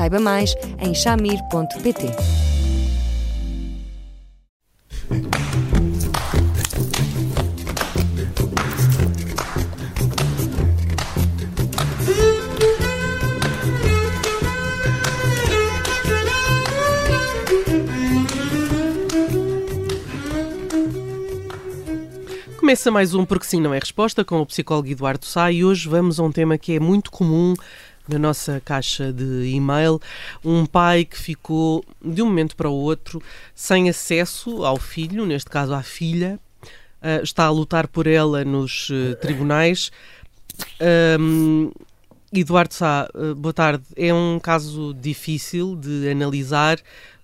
Saiba mais em chamir.pt. Começa mais um Porque Sim Não É Resposta com o psicólogo Eduardo Sá e hoje vamos a um tema que é muito comum na nossa caixa de e-mail um pai que ficou de um momento para o outro sem acesso ao filho, neste caso à filha, uh, está a lutar por ela nos uh, tribunais. Um, Eduardo Sá, uh, boa tarde. É um caso difícil de analisar,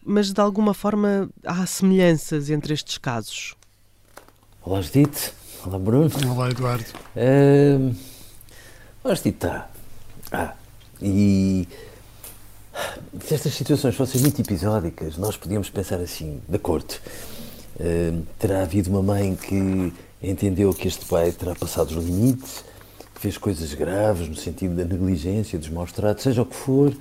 mas de alguma forma há semelhanças entre estes casos. Olá, Judite. Olá, Bruno. Olá, Eduardo. Uh, olá, Judite. Ah, e se estas situações fossem muito episódicas, nós podíamos pensar assim, de acordo, uh, terá havido uma mãe que entendeu que este pai terá passado os limites, que fez coisas graves no sentido da negligência, dos maus tratos, seja o que for,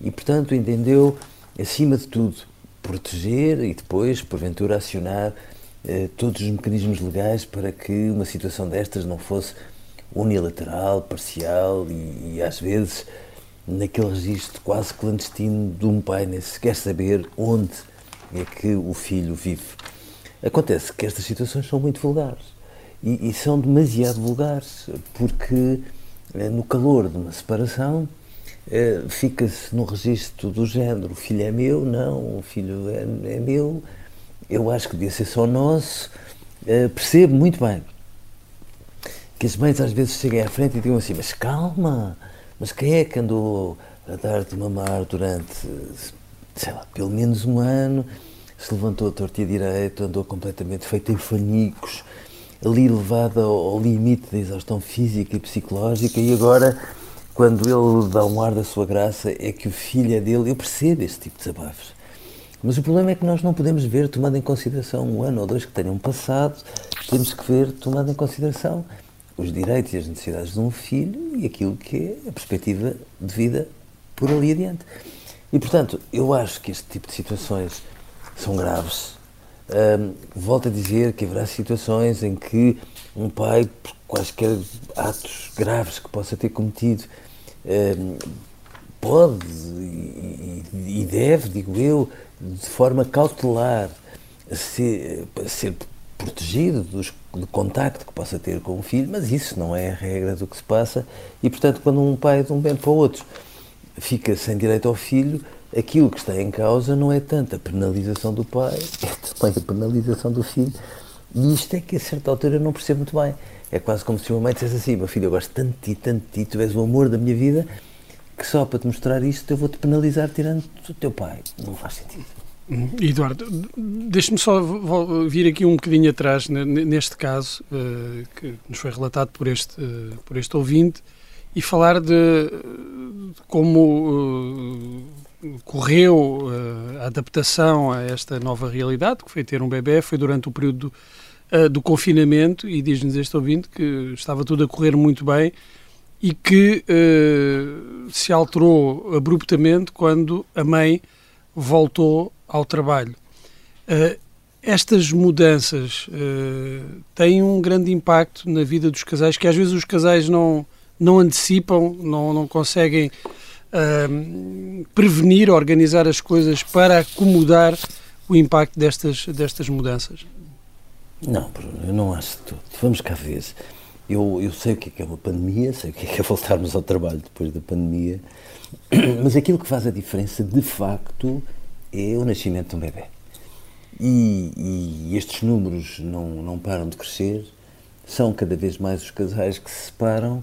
e portanto entendeu, acima de tudo, proteger e depois, porventura, acionar uh, todos os mecanismos legais para que uma situação destas não fosse unilateral, parcial e, e às vezes naquele registro quase clandestino de um pai nem sequer saber onde é que o filho vive. Acontece que estas situações são muito vulgares e, e são demasiado vulgares porque eh, no calor de uma separação eh, fica-se no registro do género: o filho é meu, não, o filho é, é meu, eu acho que devia ser só nosso. Eh, percebo muito bem que as mães às vezes cheguem à frente e digam assim: Mas calma, mas quem é que andou a dar-te mamar durante, sei lá, pelo menos um ano, se levantou a torta direito, andou completamente feito em fanicos, ali levada ao, limite da exaustão física e psicológica, e agora, quando ele dá um ar da sua graça, é que o filho é dele. Eu percebo esse tipo de desabafos. Mas o problema é que nós não podemos ver, tomando em consideração um ano ou dois que tenham passado, temos que ver, tomando em consideração os direitos e as necessidades de um filho e aquilo que é a perspectiva de vida por ali adiante. E, portanto, eu acho que este tipo de situações são graves. Um, volto a dizer que haverá situações em que um pai, por quaisquer atos graves que possa ter cometido, um, pode e, e, deve, digo eu, de forma cautelar, ser, ser protegido dos, do contacto que possa ter com o filho, mas isso não é a regra do que se passa e, portanto, quando um pai de um bem para o outro fica sem direito ao filho, aquilo que está em causa não é tanto a penalização do pai, é também a penalização do filho. E isto é que a certa altura eu não percebo muito bem. É quase como se uma mãe dissesse assim: meu filho, eu gosto tanto de ti, tanto de ti, tu és o amor da minha vida, que só para te mostrar isto eu vou-te penalizar tirando o teu pai. Não faz sentido. Eduardo, deixe-me só vir aqui um bocadinho atrás neste caso uh, que nos foi relatado por este, uh, por este ouvinte e falar de, como uh, correu a adaptação a esta nova realidade, que foi ter um bebê, foi durante o período do, do confinamento e diz-nos este ouvinte que estava tudo a correr muito bem e que se alterou abruptamente quando a mãe voltou ao trabalho. Uh, estas mudanças uh, têm um grande impacto na vida dos casais, que às vezes os casais não, não antecipam, não, não conseguem uh, prevenir, organizar as coisas para acomodar o impacto destas, destas mudanças. Não, Bruno, eu não acho tudo. Vamos cá ver. Eu, eu sei o que é, que é uma pandemia, sei o que é, é voltarmos ao trabalho depois da pandemia, mas aquilo que faz a diferença, de facto, é o nascimento de um bebê. E, e, estes números não, não param de crescer, são cada vez mais os casais que se separam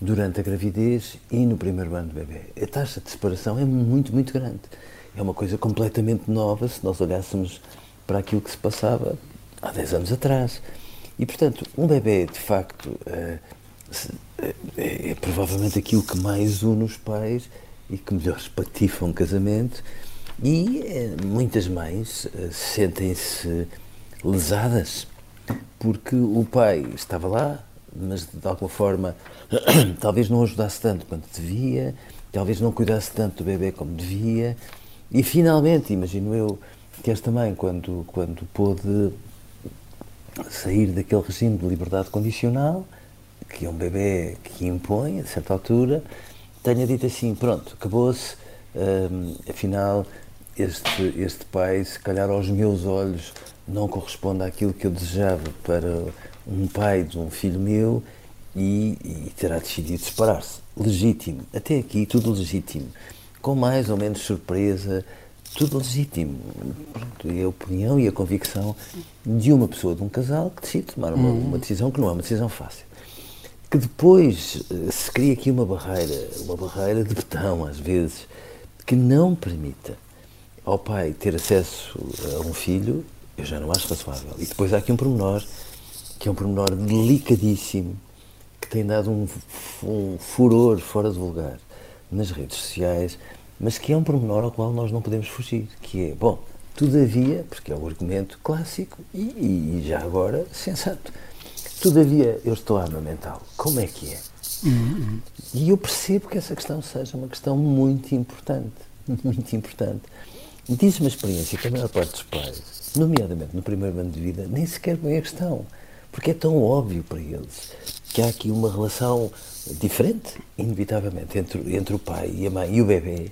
durante a gravidez e no primeiro ano do bebê. A taxa de separação é muito, muito grande. é uma coisa completamente nova se nós olhássemos para aquilo que se passava há 10 anos atrás. E, portanto, um bebê, de facto, é, é, é provavelmente aquilo que mais une os pais e que melhor espatifam um casamento. E muitas mães sentem-se lesadas porque o pai estava lá, mas de alguma forma talvez não ajudasse tanto quanto devia, talvez não cuidasse tanto do bebê como devia. E finalmente, imagino eu, que esta mãe, quando, quando pôde sair daquele regime de liberdade condicional, que é um bebê que impõe, a certa altura, tenha dito assim: pronto, acabou-se, hum, afinal, este, este pai, se calhar aos meus olhos, não corresponde àquilo que eu desejava para um pai de um filho meu e, e terá decidido separar-se. Legítimo, até aqui tudo legítimo, com mais ou menos surpresa, tudo legítimo. Pronto, é a opinião e a convicção de uma pessoa, de um casal, que decide tomar uma, uma decisão que não é uma decisão fácil. Que depois eh, se cria aqui uma barreira, uma barreira de betão, às vezes, que não permita ao pai ter acesso a um filho, eu já não acho razoável. E depois há aqui um pormenor, que é um pormenor delicadíssimo, que tem dado um, um furor fora de vulgar nas redes sociais, mas que é um pormenor ao qual nós não podemos fugir, que é, bom, todavia, porque é o argumento clássico e, e já agora sensato, todavia eu estou a amamentá-lo, como é que é? Uhum. E eu percebo que essa questão seja uma questão muito importante, muito importante. Diz-me a experiência que a maior parte dos pais, nomeadamente no primeiro ano de vida, nem sequer põe a questão, porque é tão óbvio para eles que há aqui uma relação diferente, inevitavelmente, entre, entre o pai e a mãe e o bebê,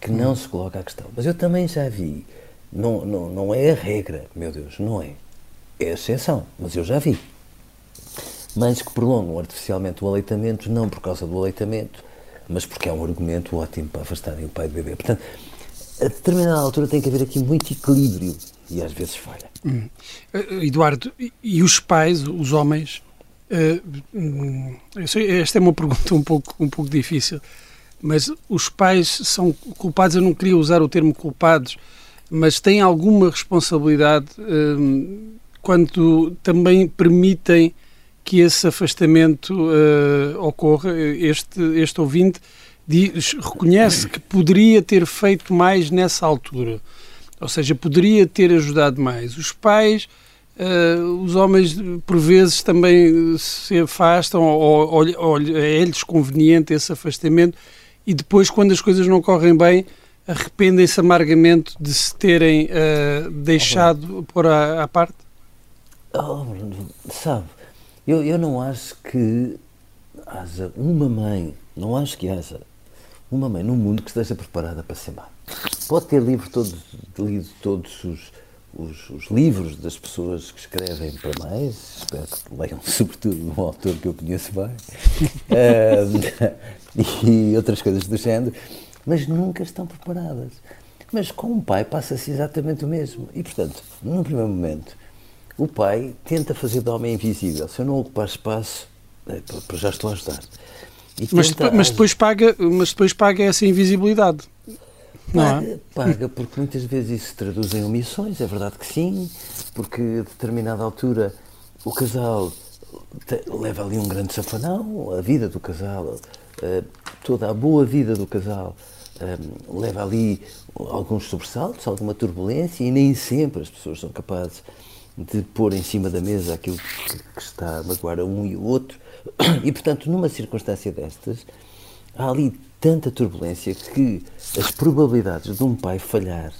que não se coloca a questão. Mas eu também já vi, não, não, não é a regra, meu Deus, não é. É a exceção, mas eu já vi. Mães que prolongam artificialmente o aleitamento, não por causa do aleitamento, mas porque é um argumento ótimo para afastarem o pai do bebê. Portanto, a determinada altura tem que haver aqui muito equilíbrio e às vezes falha. Hum. Eduardo, e os pais, os homens, esta é uma pergunta um pouco, um pouco difícil mas os pais são culpados, eu não queria usar o termo culpados, mas têm alguma responsabilidade hum, quando também permitem que esse afastamento uh, ocorra. Este, este ouvinte diz, reconhece que poderia ter feito mais nessa altura, ou seja, poderia ter ajudado mais. Os pais. Uh, os homens por vezes também se afastam ou, ou, ou é-lhes conveniente esse afastamento e depois, quando as coisas não correm bem, arrependem-se amargamente de se terem uh, deixado oh, pôr à, à parte? Oh, sabe, eu, eu não acho que haja uma mãe, não acho que haja uma mãe no mundo que esteja preparada para ser má. Pode ter livro todos, lido todos os, os, os, livros das pessoas que escrevem para mais, espero que leiam sobretudo um autor que eu conheço bem, uh, e outras coisas do género, mas nunca estão preparadas. Mas com o pai passa-se exatamente o mesmo. E, portanto, num primeiro momento, o pai tenta fazer de homem invisível. Se eu não ocupar espaço, é, já estou a ajudar. Mas, mas, depois paga, mas depois paga essa invisibilidade. Paga, é? paga, porque muitas vezes isso se traduz em omissões, é verdade que sim, porque a determinada altura o casal leva ali um grande safanão, a vida do casal eh, toda a boa vida do casal eh, leva ali alguns sobressaltos, alguma turbulência e nem sempre as pessoas são capazes de pôr em cima da mesa aquilo que, que está a magoar a um e o outro. E, portanto, numa circunstância destas, há ali tanta turbulência que as probabilidades de um pai falhar,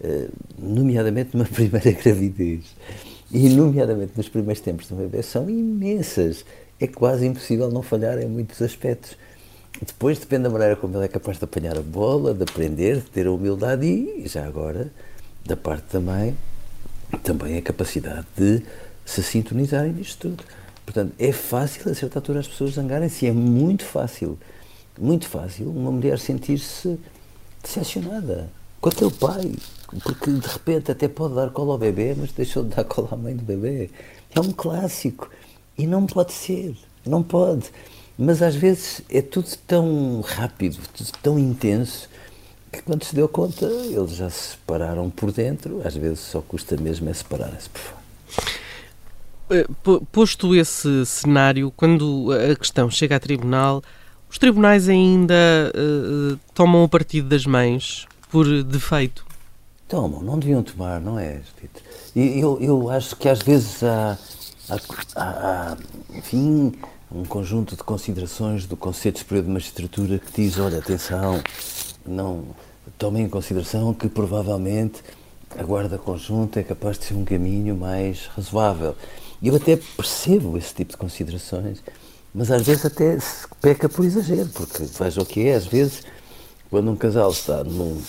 uh, nomeadamente numa primeira gravidez e nomeadamente nos primeiros tempos do bebê, são imensas. É quase impossível não falhar em muitos aspectos. Depois depende da maneira como ele é capaz de apanhar a bola, de aprender, de ter a humildade e, já agora, da parte da mãe, também a capacidade de se sintonizarem nisto tudo. Portanto, é fácil, a certa altura, as pessoas zangarem-se. É muito fácil, muito fácil, uma mulher sentir-se decepcionada com aquele pai. Porque, de repente, até pode dar cola ao bebê, mas deixou de dar cola à mãe do bebê. É um clássico. E não pode ser. Não pode. Mas às vezes é tudo tão rápido, tudo tão intenso, que quando se deu conta, eles já se separaram por dentro, às vezes só custa mesmo é separarem-se por fora. Eh, posto esse cenário, quando a questão chega a tribunal, os tribunais ainda uh, tomam o partido das mães por defeito? Tomam, não deviam tomar, não é? Eu, eu acho que às vezes há, há, há, enfim, um conjunto de considerações do Conselho Superior de Magistratura que diz, olha, atenção, não tomem em consideração que provavelmente a guarda conjunta é capaz de ser um caminho mais razoável. Eu até percebo esse tipo de considerações, mas às vezes até peca por exagero, porque veja o que é, às vezes, quando um casal está num,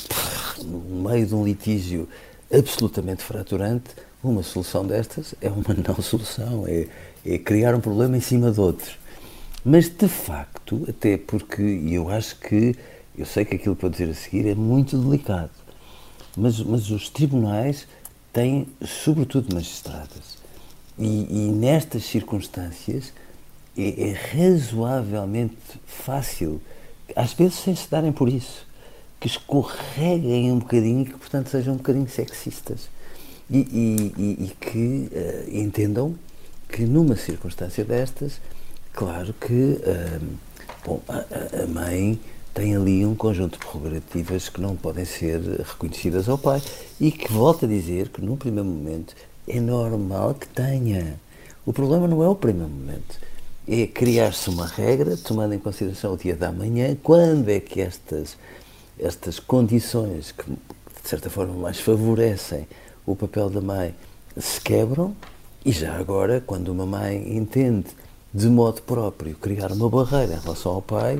no meio de um litígio absolutamente fraturante, uma solução destas é uma não solução, é, é criar um problema em cima de outro. Mas de facto, até porque eu acho que, eu sei que aquilo que vou dizer a seguir é muito delicado, mas, mas os tribunais têm, sobretudo magistradas, e, e nestas circunstâncias é, é, razoavelmente fácil, às vezes sem se darem por isso, que escorreguem um bocadinho e que, portanto, sejam um bocadinho sexistas. E, e, e que uh, entendam que numa circunstância destas, claro que uh, bom, a, a mãe tem ali um conjunto de prerrogativas que não podem ser reconhecidas ao pai e que, volto a dizer, que num primeiro momento é normal que tenha. O problema não é o primeiro momento. É criar-se uma regra, tomando em consideração o dia da manhã, quando é que estas, estas condições que, de certa forma, mais favorecem o papel da mãe se quebram, e já agora, quando uma mãe entende de modo próprio criar uma barreira em relação ao pai,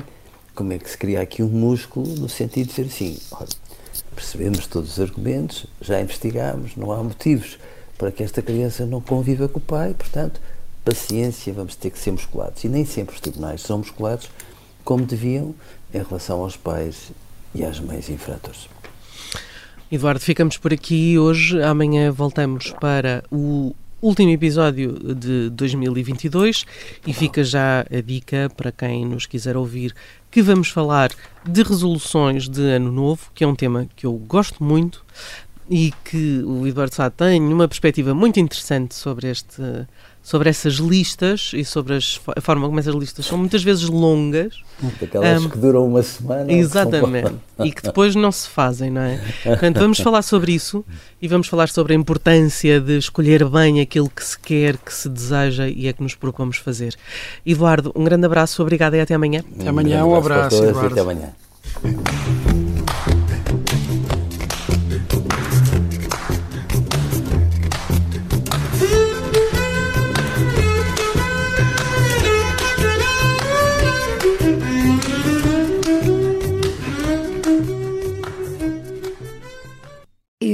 como é que se cria aqui um músculo no sentido de dizer assim, olha, percebemos todos os argumentos, já investigámos, não há motivos para que esta criança não conviva com o pai, portanto, paciência, vamos ter que ser musculados. E nem sempre os tribunais são musculados como deviam em relação aos pais e às mães infratores. Eduardo, ficamos por aqui hoje. Amanhã voltamos para o último episódio de 2022 e fica já a dica para quem nos quiser ouvir que vamos falar de resoluções de ano novo, que é um tema que eu gosto muito e que o Eduardo Sá tem uma perspectiva muito interessante sobre este sobre essas listas e sobre as, a forma como essas listas são muitas vezes longas. Aquelas um, que duram uma semana. Exatamente. e que depois não se fazem, não é? Portanto, vamos falar sobre isso e vamos falar sobre a importância de escolher bem aquilo que se quer, que se deseja e é que nos propomos fazer. Eduardo, um grande abraço, obrigado e até amanhã. Até amanhã, um, um abraço, Eduardo. até amanhã.